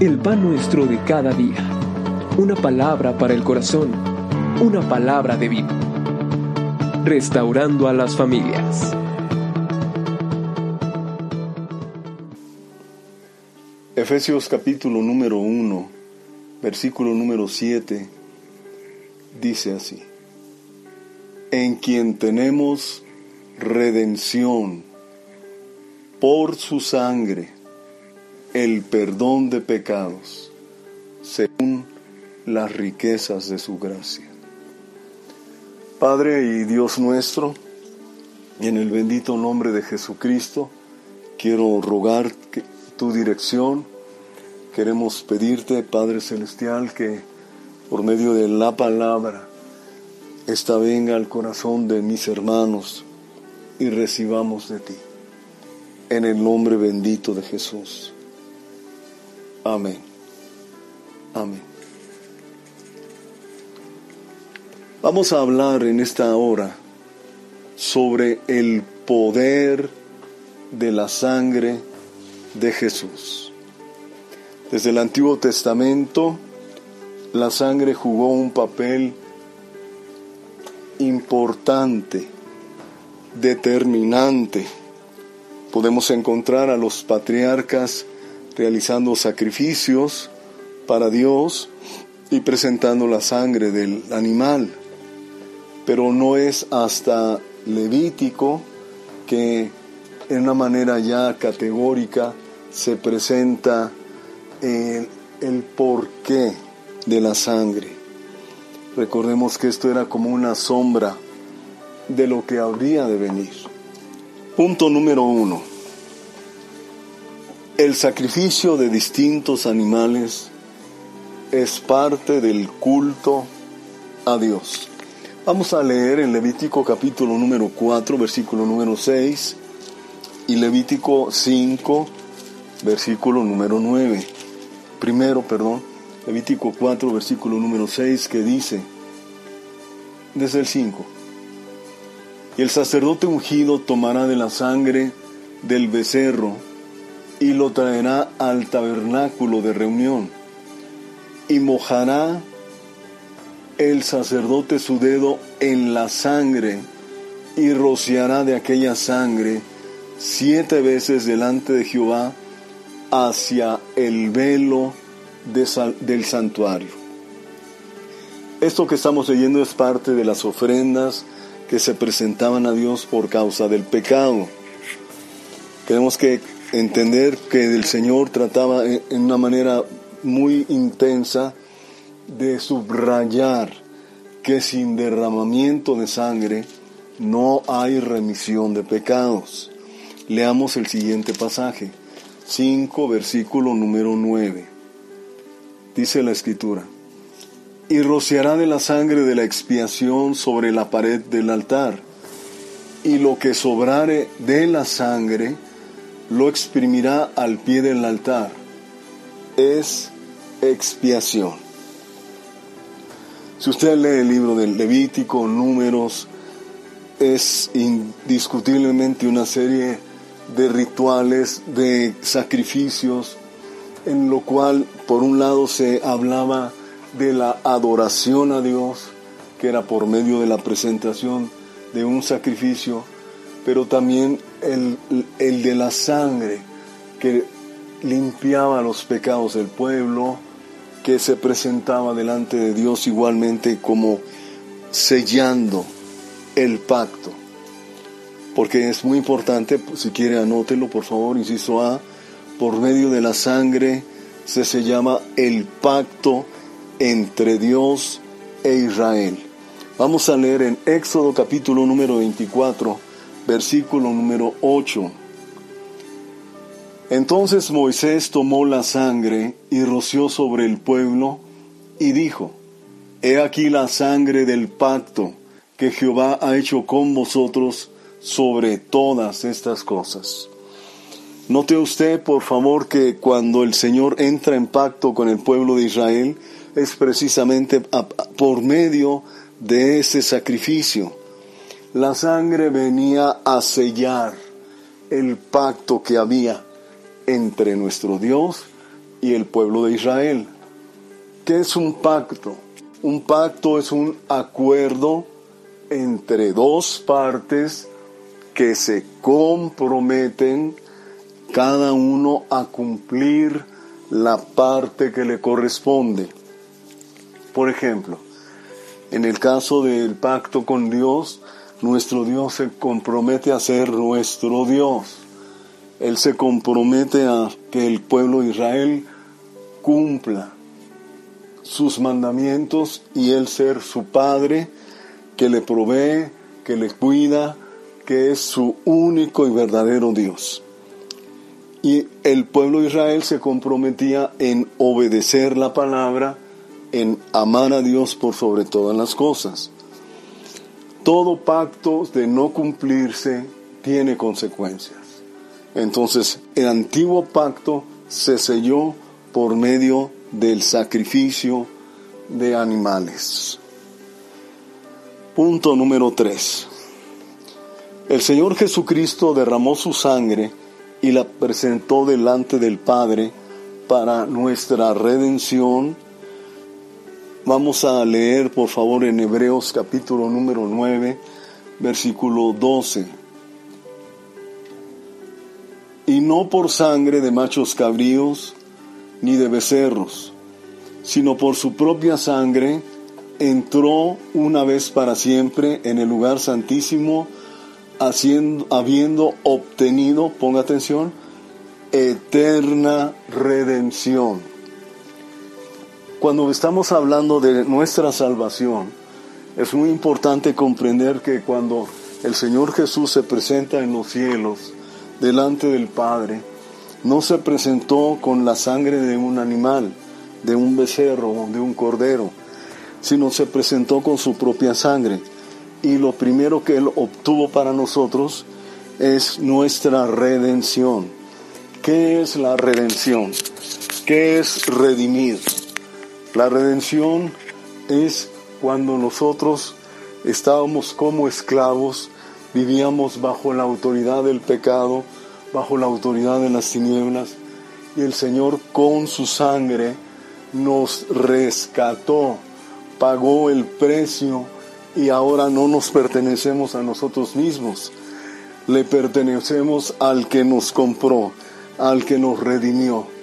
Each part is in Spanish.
el pan nuestro de cada día. Una palabra para el corazón, una palabra de vida. Restaurando a las familias. Efesios capítulo número 1, versículo número 7, dice así. En quien tenemos redención por su sangre el perdón de pecados según las riquezas de su gracia. Padre y Dios nuestro, en el bendito nombre de Jesucristo, quiero rogar tu dirección. Queremos pedirte, Padre Celestial, que por medio de la palabra, esta venga al corazón de mis hermanos y recibamos de ti. En el nombre bendito de Jesús. Amén. Amén. Vamos a hablar en esta hora sobre el poder de la sangre de Jesús. Desde el Antiguo Testamento, la sangre jugó un papel importante, determinante. Podemos encontrar a los patriarcas realizando sacrificios para Dios y presentando la sangre del animal. Pero no es hasta Levítico que en una manera ya categórica se presenta el, el porqué de la sangre. Recordemos que esto era como una sombra de lo que habría de venir. Punto número uno el sacrificio de distintos animales es parte del culto a Dios. Vamos a leer en Levítico capítulo número 4, versículo número 6 y Levítico 5, versículo número 9. Primero, perdón, Levítico 4, versículo número 6 que dice, desde el 5, y el sacerdote ungido tomará de la sangre del becerro, y lo traerá al tabernáculo de reunión y mojará el sacerdote su dedo en la sangre y rociará de aquella sangre siete veces delante de Jehová hacia el velo del santuario. Esto que estamos leyendo es parte de las ofrendas que se presentaban a Dios por causa del pecado. Queremos que entender que el Señor trataba en una manera muy intensa de subrayar que sin derramamiento de sangre no hay remisión de pecados. Leamos el siguiente pasaje, 5, versículo número 9. Dice la escritura, y rociará de la sangre de la expiación sobre la pared del altar, y lo que sobrare de la sangre, lo exprimirá al pie del altar. Es expiación. Si usted lee el libro del Levítico, números, es indiscutiblemente una serie de rituales, de sacrificios, en lo cual por un lado se hablaba de la adoración a Dios, que era por medio de la presentación de un sacrificio, pero también el, de la sangre que limpiaba los pecados del pueblo, que se presentaba delante de Dios igualmente como sellando el pacto. Porque es muy importante, si quiere anótelo por favor, inciso A, por medio de la sangre se, se llama el pacto entre Dios e Israel. Vamos a leer en Éxodo capítulo número 24, versículo número 8. Entonces Moisés tomó la sangre y roció sobre el pueblo y dijo, He aquí la sangre del pacto que Jehová ha hecho con vosotros sobre todas estas cosas. Note usted, por favor, que cuando el Señor entra en pacto con el pueblo de Israel, es precisamente por medio de ese sacrificio la sangre venía a sellar el pacto que había entre nuestro Dios y el pueblo de Israel. ¿Qué es un pacto? Un pacto es un acuerdo entre dos partes que se comprometen cada uno a cumplir la parte que le corresponde. Por ejemplo, en el caso del pacto con Dios, nuestro Dios se compromete a ser nuestro Dios. Él se compromete a que el pueblo de Israel cumpla sus mandamientos y Él ser su Padre, que le provee, que le cuida, que es su único y verdadero Dios. Y el pueblo de Israel se comprometía en obedecer la palabra, en amar a Dios por sobre todas las cosas. Todo pacto de no cumplirse tiene consecuencias. Entonces, el antiguo pacto se selló por medio del sacrificio de animales. Punto número 3. El Señor Jesucristo derramó su sangre y la presentó delante del Padre para nuestra redención. Vamos a leer por favor en Hebreos capítulo número 9, versículo 12. Y no por sangre de machos cabríos ni de becerros, sino por su propia sangre entró una vez para siempre en el lugar santísimo, haciendo, habiendo obtenido, ponga atención, eterna redención. Cuando estamos hablando de nuestra salvación, es muy importante comprender que cuando el Señor Jesús se presenta en los cielos, delante del Padre, no se presentó con la sangre de un animal, de un becerro, de un cordero, sino se presentó con su propia sangre. Y lo primero que Él obtuvo para nosotros es nuestra redención. ¿Qué es la redención? ¿Qué es redimir? La redención es cuando nosotros estábamos como esclavos, vivíamos bajo la autoridad del pecado, bajo la autoridad de las tinieblas, y el Señor con su sangre nos rescató, pagó el precio y ahora no nos pertenecemos a nosotros mismos, le pertenecemos al que nos compró, al que nos redimió.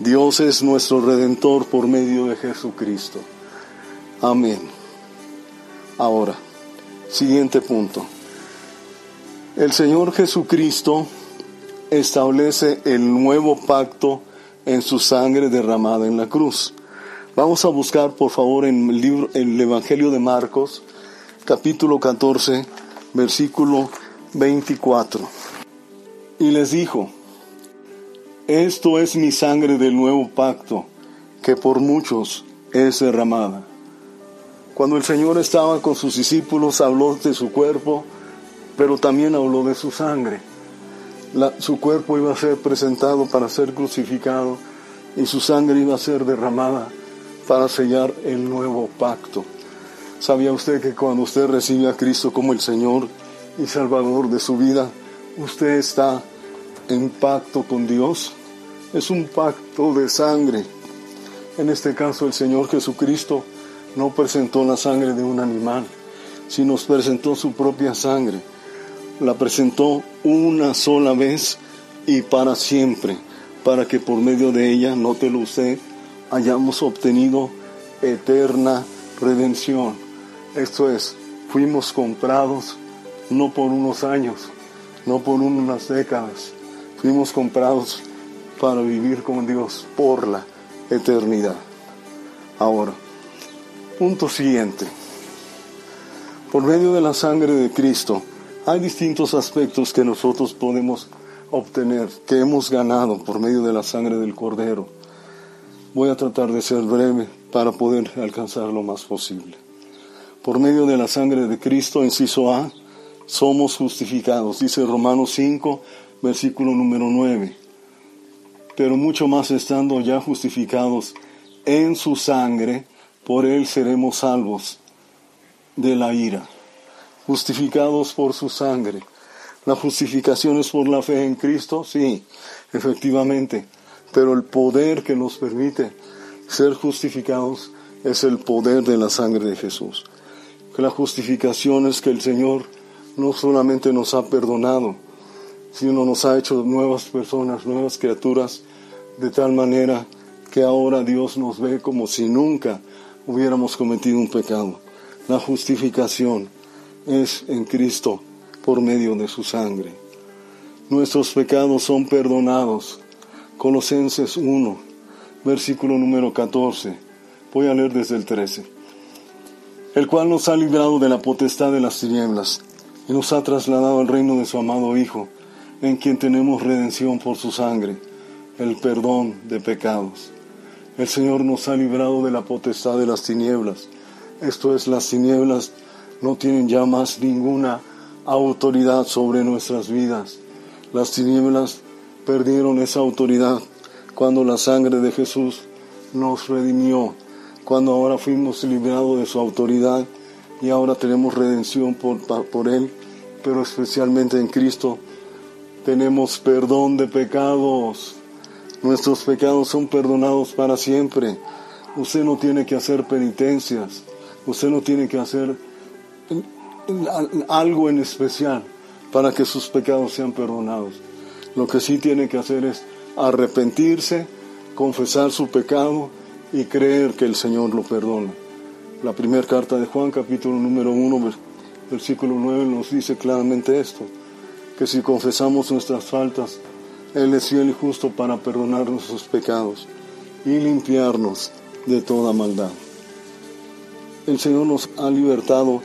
Dios es nuestro redentor por medio de Jesucristo. Amén. Ahora, siguiente punto. El Señor Jesucristo establece el nuevo pacto en su sangre derramada en la cruz. Vamos a buscar, por favor, en el, libro, el Evangelio de Marcos, capítulo 14, versículo 24. Y les dijo, esto es mi sangre del nuevo pacto, que por muchos es derramada. Cuando el Señor estaba con sus discípulos, habló de su cuerpo, pero también habló de su sangre su cuerpo iba a ser presentado para ser crucificado y su sangre iba a ser derramada para sellar el nuevo pacto. ¿Sabía usted que cuando usted recibe a Cristo como el Señor y Salvador de su vida, usted está en pacto con Dios? Es un pacto de sangre. En este caso el Señor Jesucristo no presentó la sangre de un animal, sino presentó su propia sangre la presentó una sola vez y para siempre, para que por medio de ella, nótelo usted, hayamos obtenido eterna redención. Esto es, fuimos comprados no por unos años, no por unas décadas, fuimos comprados para vivir con Dios por la eternidad. Ahora, punto siguiente. Por medio de la sangre de Cristo, hay distintos aspectos que nosotros podemos obtener, que hemos ganado por medio de la sangre del Cordero. Voy a tratar de ser breve para poder alcanzar lo más posible. Por medio de la sangre de Cristo, inciso A, somos justificados, dice Romanos 5, versículo número 9. Pero mucho más estando ya justificados en su sangre, por él seremos salvos de la ira justificados por su sangre. La justificación es por la fe en Cristo, sí, efectivamente. pero el poder que nos permite ser justificados es el poder de la sangre de Jesús. La justificación es que el Señor no solamente nos ha perdonado, sino nos ha hecho nuevas personas, nuevas criaturas, de tal manera que ahora Dios nos ve como si nunca hubiéramos cometido un pecado. La justificación es en Cristo por medio de su sangre. Nuestros pecados son perdonados. Colosenses 1, versículo número 14. Voy a leer desde el 13. El cual nos ha librado de la potestad de las tinieblas y nos ha trasladado al reino de su amado Hijo, en quien tenemos redención por su sangre, el perdón de pecados. El Señor nos ha librado de la potestad de las tinieblas. Esto es, las tinieblas no tienen ya más ninguna autoridad sobre nuestras vidas. Las tinieblas perdieron esa autoridad cuando la sangre de Jesús nos redimió, cuando ahora fuimos librados de su autoridad y ahora tenemos redención por, por Él, pero especialmente en Cristo tenemos perdón de pecados. Nuestros pecados son perdonados para siempre. Usted no tiene que hacer penitencias. Usted no tiene que hacer algo en especial para que sus pecados sean perdonados. Lo que sí tiene que hacer es arrepentirse, confesar su pecado y creer que el Señor lo perdona. La primera carta de Juan, capítulo número 1, versículo 9, nos dice claramente esto, que si confesamos nuestras faltas, Él es fiel y justo para perdonar nuestros pecados y limpiarnos de toda maldad. El Señor nos ha libertado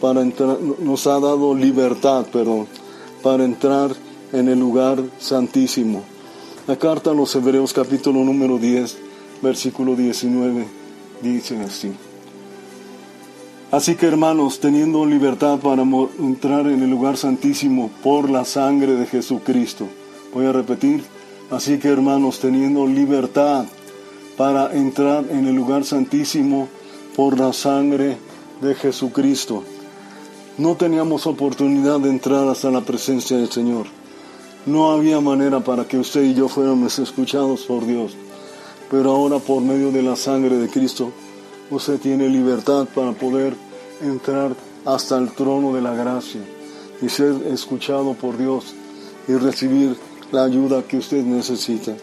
para entrar, nos ha dado libertad, perdón, para entrar en el lugar santísimo. La carta a los Hebreos capítulo número 10, versículo 19, dice así. Así que hermanos, teniendo libertad para entrar en el lugar santísimo por la sangre de Jesucristo. Voy a repetir. Así que hermanos, teniendo libertad para entrar en el lugar santísimo por la sangre de Jesucristo no teníamos oportunidad de entrar hasta la presencia del Señor. No había manera para que usted y yo fuéramos escuchados por Dios. Pero ahora por medio de la sangre de Cristo, usted tiene libertad para poder entrar hasta el trono de la gracia y ser escuchado por Dios y recibir la ayuda que usted necesita.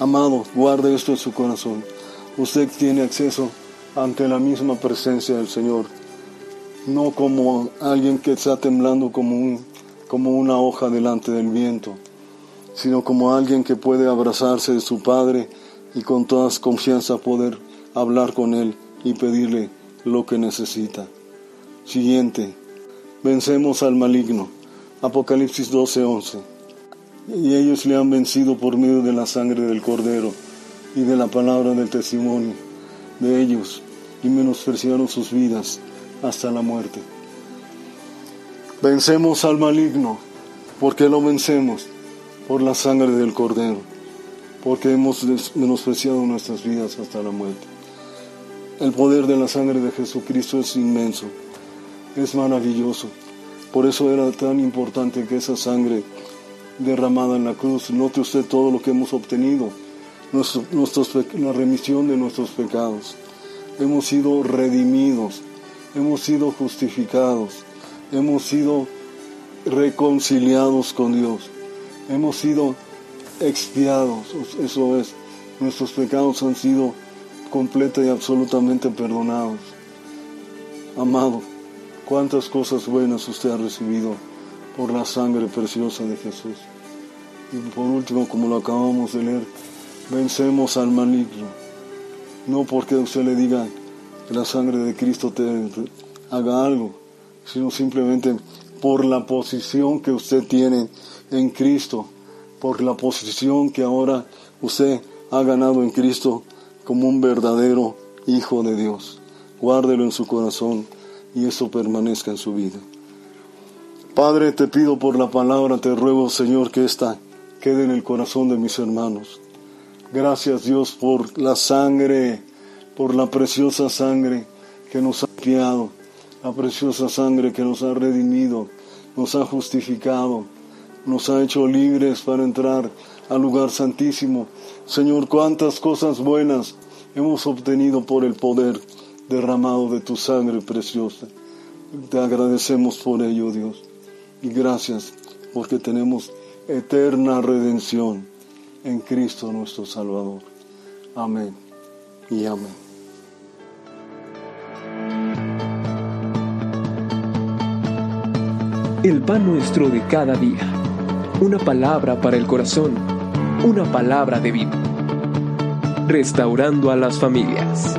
Amado, guarde esto en su corazón. Usted tiene acceso ante la misma presencia del Señor no como alguien que está temblando como, un, como una hoja delante del viento, sino como alguien que puede abrazarse de su Padre y con toda confianza poder hablar con Él y pedirle lo que necesita. Siguiente, vencemos al maligno. Apocalipsis 12:11. Y ellos le han vencido por medio de la sangre del cordero y de la palabra del testimonio de ellos y menospreciaron sus vidas hasta la muerte. Vencemos al maligno. ¿Por qué lo vencemos? Por la sangre del Cordero. Porque hemos menospreciado nuestras vidas hasta la muerte. El poder de la sangre de Jesucristo es inmenso. Es maravilloso. Por eso era tan importante que esa sangre derramada en la cruz, note usted todo lo que hemos obtenido, la remisión de nuestros pecados. Hemos sido redimidos, hemos sido justificados, hemos sido reconciliados con Dios, hemos sido expiados, eso es, nuestros pecados han sido completa y absolutamente perdonados. Amado, cuántas cosas buenas usted ha recibido por la sangre preciosa de Jesús. Y por último, como lo acabamos de leer, vencemos al maligno. No porque usted le diga, que la sangre de Cristo te haga algo, sino simplemente por la posición que usted tiene en Cristo, por la posición que ahora usted ha ganado en Cristo como un verdadero Hijo de Dios. Guárdelo en su corazón y eso permanezca en su vida. Padre, te pido por la palabra, te ruego, Señor, que esta quede en el corazón de mis hermanos. Gracias, Dios, por la sangre por la preciosa sangre que nos ha criado, la preciosa sangre que nos ha redimido, nos ha justificado. nos ha hecho libres para entrar al lugar santísimo. Señor, cuántas cosas buenas hemos obtenido por el poder derramado de tu sangre preciosa. Te agradecemos por ello, Dios. Y gracias porque tenemos eterna redención en Cristo nuestro Salvador. Amén y amén. El pan nuestro de cada día. Una palabra para el corazón. Una palabra de vida. Restaurando a las familias.